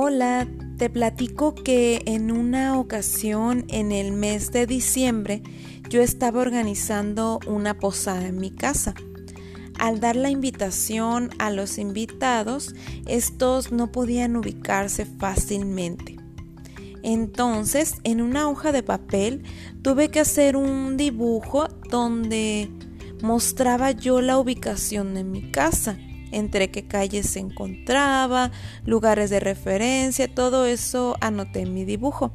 Hola, te platico que en una ocasión en el mes de diciembre yo estaba organizando una posada en mi casa. Al dar la invitación a los invitados, estos no podían ubicarse fácilmente. Entonces, en una hoja de papel tuve que hacer un dibujo donde mostraba yo la ubicación de mi casa entre qué calles se encontraba, lugares de referencia, todo eso anoté en mi dibujo.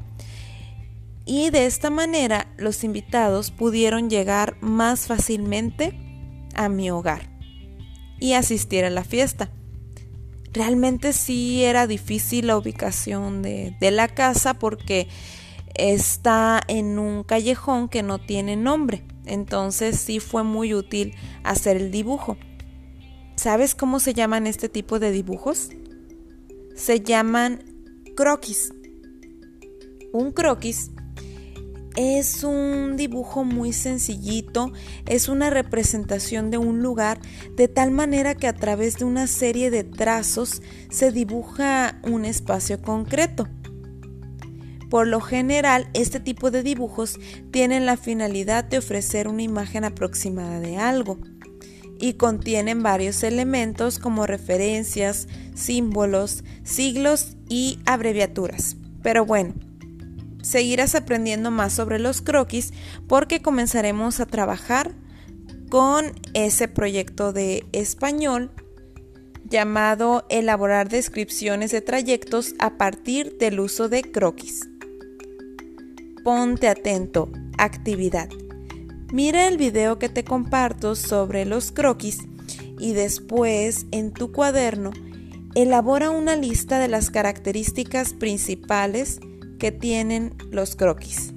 Y de esta manera los invitados pudieron llegar más fácilmente a mi hogar y asistir a la fiesta. Realmente sí era difícil la ubicación de, de la casa porque está en un callejón que no tiene nombre. Entonces sí fue muy útil hacer el dibujo. ¿Sabes cómo se llaman este tipo de dibujos? Se llaman croquis. Un croquis es un dibujo muy sencillito, es una representación de un lugar de tal manera que a través de una serie de trazos se dibuja un espacio concreto. Por lo general, este tipo de dibujos tienen la finalidad de ofrecer una imagen aproximada de algo y contienen varios elementos como referencias, símbolos, siglos y abreviaturas. Pero bueno, seguirás aprendiendo más sobre los croquis porque comenzaremos a trabajar con ese proyecto de español llamado elaborar descripciones de trayectos a partir del uso de croquis. Ponte atento, actividad. Mira el video que te comparto sobre los croquis y después en tu cuaderno elabora una lista de las características principales que tienen los croquis.